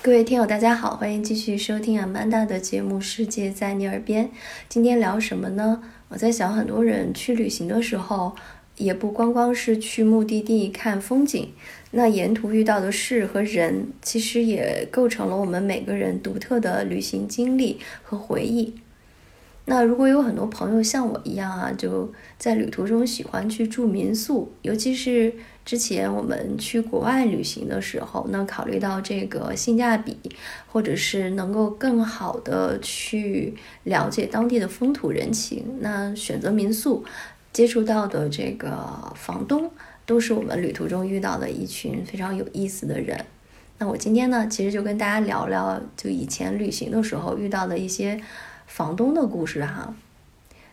各位听友，大家好，欢迎继续收听阿曼达的节目《世界在你耳边》。今天聊什么呢？我在想，很多人去旅行的时候，也不光光是去目的地看风景，那沿途遇到的事和人，其实也构成了我们每个人独特的旅行经历和回忆。那如果有很多朋友像我一样啊，就在旅途中喜欢去住民宿，尤其是之前我们去国外旅行的时候，那考虑到这个性价比，或者是能够更好的去了解当地的风土人情，那选择民宿，接触到的这个房东，都是我们旅途中遇到的一群非常有意思的人。那我今天呢，其实就跟大家聊聊，就以前旅行的时候遇到的一些。房东的故事哈，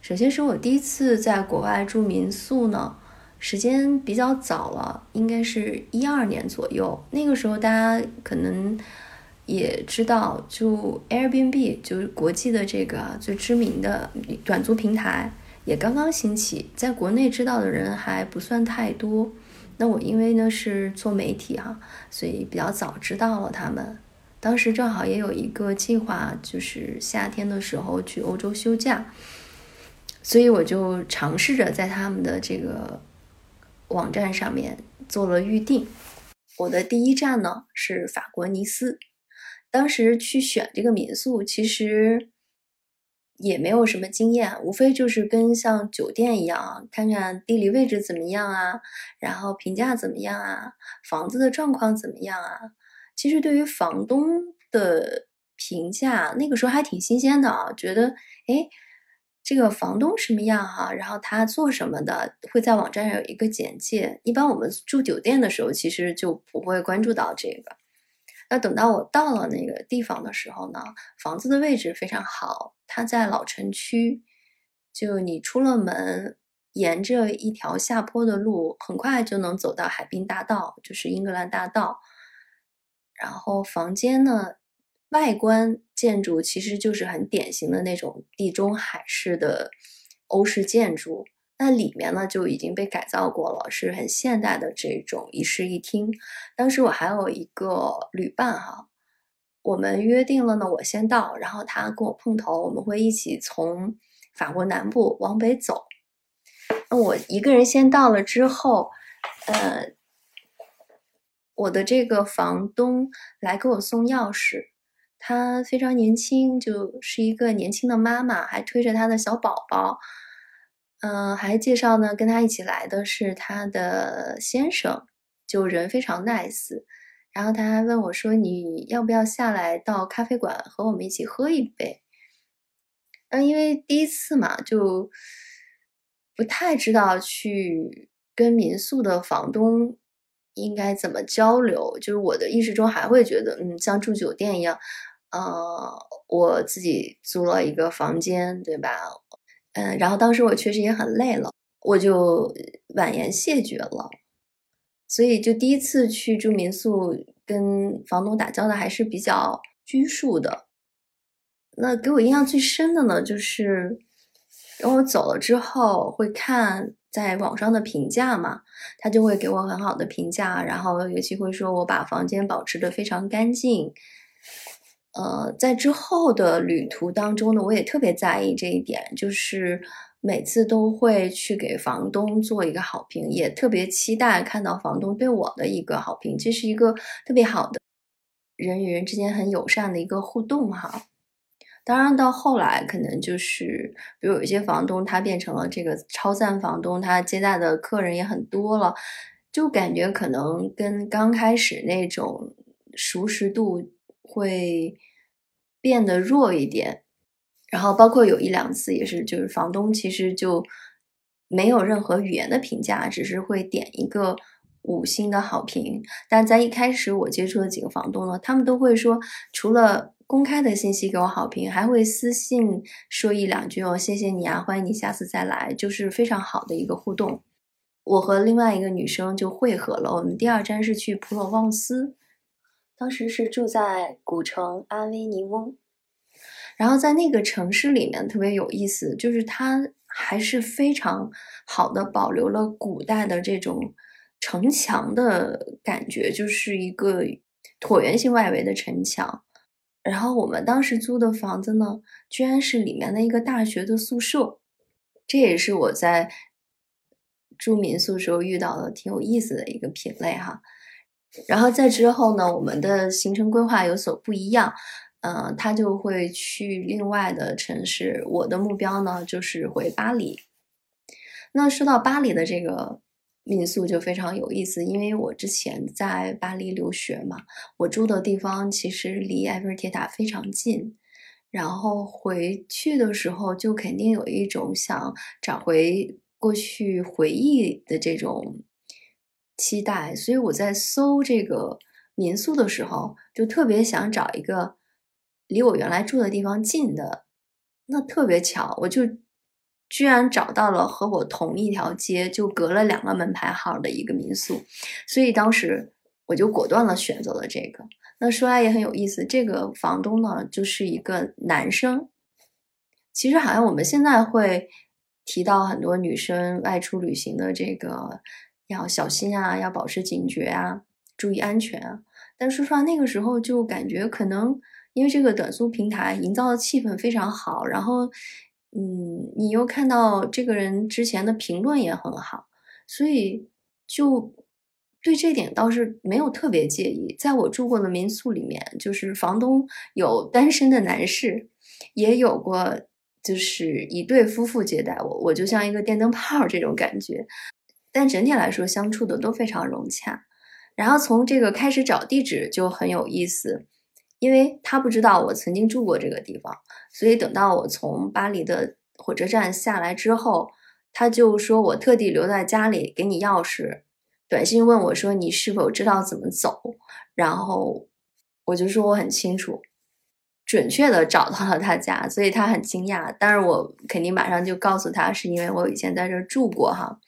首先是我第一次在国外住民宿呢，时间比较早了，应该是一二年左右。那个时候大家可能也知道，就 Airbnb 就是国际的这个最知名的短租平台，也刚刚兴起，在国内知道的人还不算太多。那我因为呢是做媒体哈，所以比较早知道了他们。当时正好也有一个计划，就是夏天的时候去欧洲休假，所以我就尝试着在他们的这个网站上面做了预定。我的第一站呢是法国尼斯。当时去选这个民宿，其实也没有什么经验，无非就是跟像酒店一样，看看地理位置怎么样啊，然后评价怎么样啊，房子的状况怎么样啊。其实对于房东的评价，那个时候还挺新鲜的啊，觉得哎，这个房东什么样哈，然后他做什么的，会在网站上有一个简介。一般我们住酒店的时候，其实就不会关注到这个。那等到我到了那个地方的时候呢，房子的位置非常好，它在老城区，就你出了门，沿着一条下坡的路，很快就能走到海滨大道，就是英格兰大道。然后房间呢，外观建筑其实就是很典型的那种地中海式的欧式建筑。那里面呢就已经被改造过了，是很现代的这种一室一厅。当时我还有一个旅伴哈，我们约定了呢，我先到，然后他跟我碰头，我们会一起从法国南部往北走。那我一个人先到了之后，呃。我的这个房东来给我送钥匙，她非常年轻，就是一个年轻的妈妈，还推着她的小宝宝。嗯，还介绍呢，跟她一起来的是她的先生，就人非常 nice。然后他还问我说：“你要不要下来到咖啡馆和我们一起喝一杯？”嗯，因为第一次嘛，就不太知道去跟民宿的房东。应该怎么交流？就是我的意识中还会觉得，嗯，像住酒店一样，呃，我自己租了一个房间，对吧？嗯，然后当时我确实也很累了，我就婉言谢绝了。所以就第一次去住民宿，跟房东打交道还是比较拘束的。那给我印象最深的呢，就是等我走了之后会看。在网上的评价嘛，他就会给我很好的评价，然后尤其会说我把房间保持的非常干净。呃，在之后的旅途当中呢，我也特别在意这一点，就是每次都会去给房东做一个好评，也特别期待看到房东对我的一个好评，这是一个特别好的人与人之间很友善的一个互动哈。当然，到后来可能就是，比如有一些房东他变成了这个超赞房东，他接待的客人也很多了，就感觉可能跟刚开始那种熟识度会变得弱一点。然后包括有一两次也是，就是房东其实就没有任何语言的评价，只是会点一个五星的好评。但在一开始我接触的几个房东呢，他们都会说，除了公开的信息给我好评，还会私信说一两句哦，谢谢你啊，欢迎你下次再来，就是非常好的一个互动。我和另外一个女生就汇合了，我们第二站是去普罗旺斯，当时是住在古城阿维尼翁，然后在那个城市里面特别有意思，就是它还是非常好的保留了古代的这种城墙的感觉，就是一个。椭圆形外围的城墙。然后我们当时租的房子呢，居然是里面的一个大学的宿舍，这也是我在住民宿时候遇到的挺有意思的一个品类哈。然后在之后呢，我们的行程规划有所不一样，嗯，他就会去另外的城市。我的目标呢，就是回巴黎。那说到巴黎的这个民宿就非常有意思，因为我之前在巴黎留学嘛，我住的地方其实离埃菲尔铁塔非常近，然后回去的时候就肯定有一种想找回过去回忆的这种。期待，所以我在搜这个民宿的时候，就特别想找一个离我原来住的地方近的。那特别巧，我就居然找到了和我同一条街，就隔了两个门牌号的一个民宿。所以当时我就果断的选择了这个。那说来也很有意思，这个房东呢就是一个男生。其实好像我们现在会提到很多女生外出旅行的这个。要小心啊，要保持警觉啊，注意安全啊。但说实话，那个时候就感觉可能因为这个短租平台营造的气氛非常好，然后，嗯，你又看到这个人之前的评论也很好，所以就对这点倒是没有特别介意。在我住过的民宿里面，就是房东有单身的男士，也有过就是一对夫妇接待我，我就像一个电灯泡这种感觉。但整体来说，相处的都非常融洽。然后从这个开始找地址就很有意思，因为他不知道我曾经住过这个地方，所以等到我从巴黎的火车站下来之后，他就说我特地留在家里给你钥匙，短信问我说你是否知道怎么走，然后我就说我很清楚，准确的找到了他家，所以他很惊讶。但是我肯定马上就告诉他，是因为我以前在这住过哈。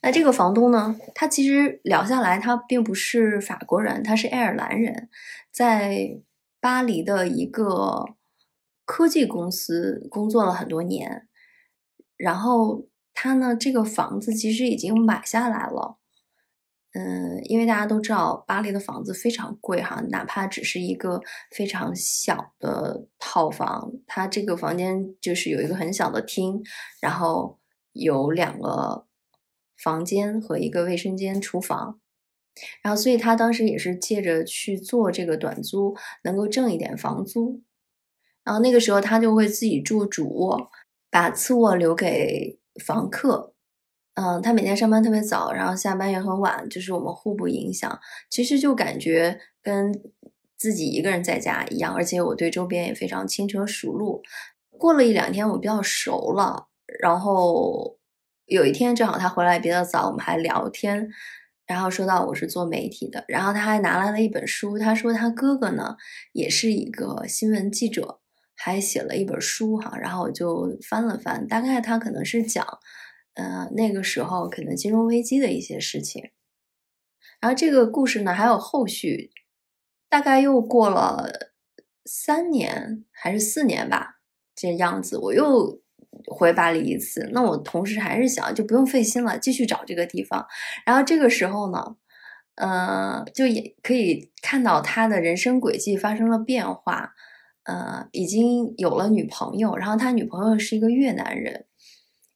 那这个房东呢？他其实聊下来，他并不是法国人，他是爱尔兰人，在巴黎的一个科技公司工作了很多年。然后他呢，这个房子其实已经买下来了。嗯，因为大家都知道巴黎的房子非常贵哈，哪怕只是一个非常小的套房，它这个房间就是有一个很小的厅，然后有两个。房间和一个卫生间、厨房，然后所以他当时也是借着去做这个短租，能够挣一点房租。然后那个时候他就会自己住主卧，把次卧留给房客。嗯，他每天上班特别早，然后下班也很晚，就是我们互不影响。其实就感觉跟自己一个人在家一样，而且我对周边也非常轻车熟路。过了一两天，我比较熟了，然后。有一天正好他回来比较早，我们还聊天，然后说到我是做媒体的，然后他还拿来了一本书，他说他哥哥呢也是一个新闻记者，还写了一本书哈，然后我就翻了翻，大概他可能是讲，呃那个时候可能金融危机的一些事情，然后这个故事呢还有后续，大概又过了三年还是四年吧，这样子我又。回巴黎一次，那我同时还是想就不用费心了，继续找这个地方。然后这个时候呢，呃，就也可以看到他的人生轨迹发生了变化，呃，已经有了女朋友，然后他女朋友是一个越南人。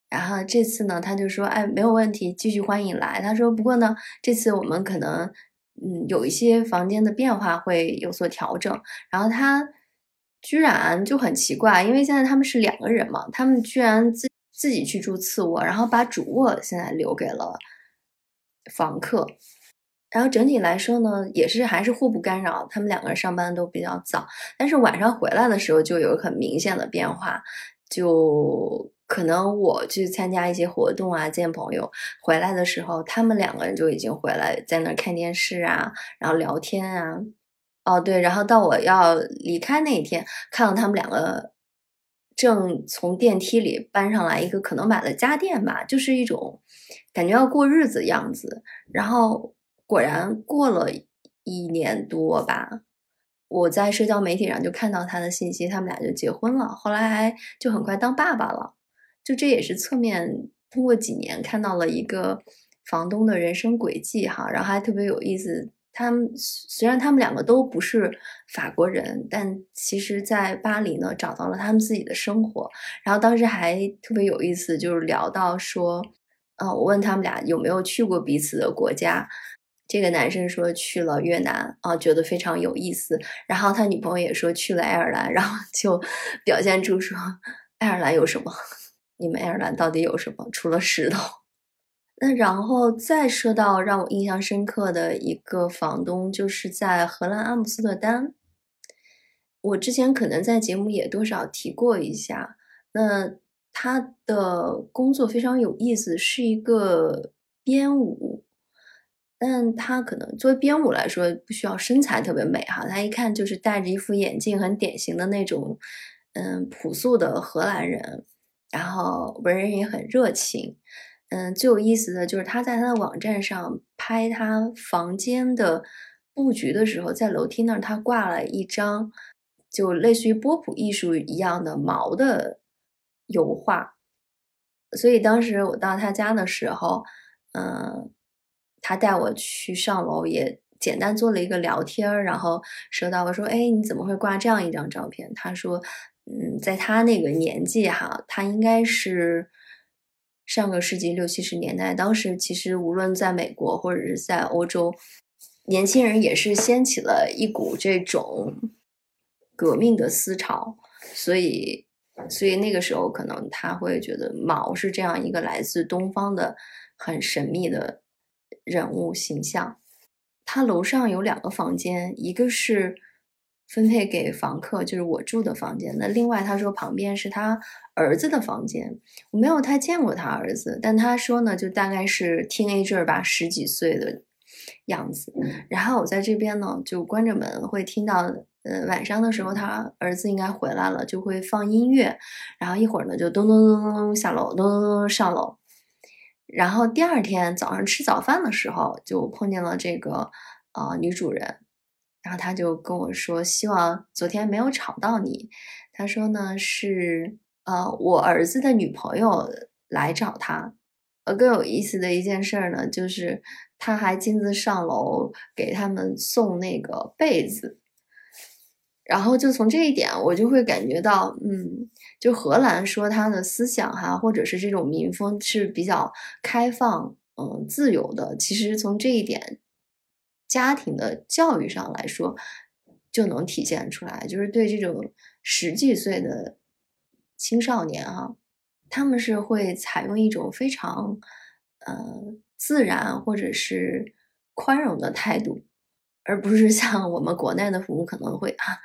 然后这次呢，他就说：“哎，没有问题，继续欢迎来。”他说：“不过呢，这次我们可能嗯有一些房间的变化会有所调整。”然后他。居然就很奇怪，因为现在他们是两个人嘛，他们居然自自己去住次卧，然后把主卧现在留给了房客。然后整体来说呢，也是还是互不干扰，他们两个人上班都比较早，但是晚上回来的时候就有很明显的变化，就可能我去参加一些活动啊，见朋友回来的时候，他们两个人就已经回来，在那看电视啊，然后聊天啊。哦，对，然后到我要离开那一天，看到他们两个正从电梯里搬上来一个可能买了家电吧，就是一种感觉要过日子样子。然后果然过了一年多吧，我在社交媒体上就看到他的信息，他们俩就结婚了，后来还就很快当爸爸了。就这也是侧面通过几年看到了一个房东的人生轨迹哈，然后还特别有意思。他们虽然他们两个都不是法国人，但其实，在巴黎呢找到了他们自己的生活。然后当时还特别有意思，就是聊到说，呃，我问他们俩有没有去过彼此的国家。这个男生说去了越南啊，觉得非常有意思。然后他女朋友也说去了爱尔兰，然后就表现出说爱尔兰有什么？你们爱尔兰到底有什么？除了石头。那然后再说到让我印象深刻的一个房东，就是在荷兰阿姆斯特丹。我之前可能在节目也多少提过一下。那他的工作非常有意思，是一个编舞，但他可能作为编舞来说，不需要身材特别美哈。他一看就是戴着一副眼镜，很典型的那种，嗯，朴素的荷兰人，然后为人也很热情。嗯，最有意思的就是他在他的网站上拍他房间的布局的时候，在楼梯那儿他挂了一张就类似于波普艺术一样的毛的油画，所以当时我到他家的时候，嗯，他带我去上楼，也简单做了一个聊天儿然后说到我说，哎，你怎么会挂这样一张照片？他说，嗯，在他那个年纪哈，他应该是。上个世纪六七十年代，当时其实无论在美国或者是在欧洲，年轻人也是掀起了一股这种革命的思潮，所以，所以那个时候可能他会觉得毛是这样一个来自东方的很神秘的人物形象。他楼上有两个房间，一个是。分配给房客，就是我住的房间。那另外他说旁边是他儿子的房间，我没有太见过他儿子，但他说呢，就大概是 teenager 吧，十几岁的样子。然后我在这边呢，就关着门，会听到，呃，晚上的时候他儿子应该回来了，就会放音乐，然后一会儿呢就咚咚咚咚下楼，咚咚咚上楼。然后第二天早上吃早饭的时候，就碰见了这个呃女主人。然后他就跟我说，希望昨天没有吵到你。他说呢，是呃我儿子的女朋友来找他。呃，更有意思的一件事呢，就是他还亲自上楼给他们送那个被子。然后就从这一点，我就会感觉到，嗯，就荷兰说他的思想哈，或者是这种民风是比较开放、嗯自由的。其实从这一点。家庭的教育上来说，就能体现出来，就是对这种十几岁的青少年啊，他们是会采用一种非常呃自然或者是宽容的态度，而不是像我们国内的父母可能会啊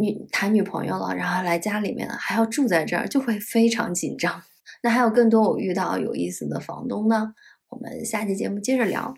女谈女朋友了，然后来家里面了还要住在这儿，就会非常紧张。那还有更多我遇到有意思的房东呢，我们下期节目接着聊。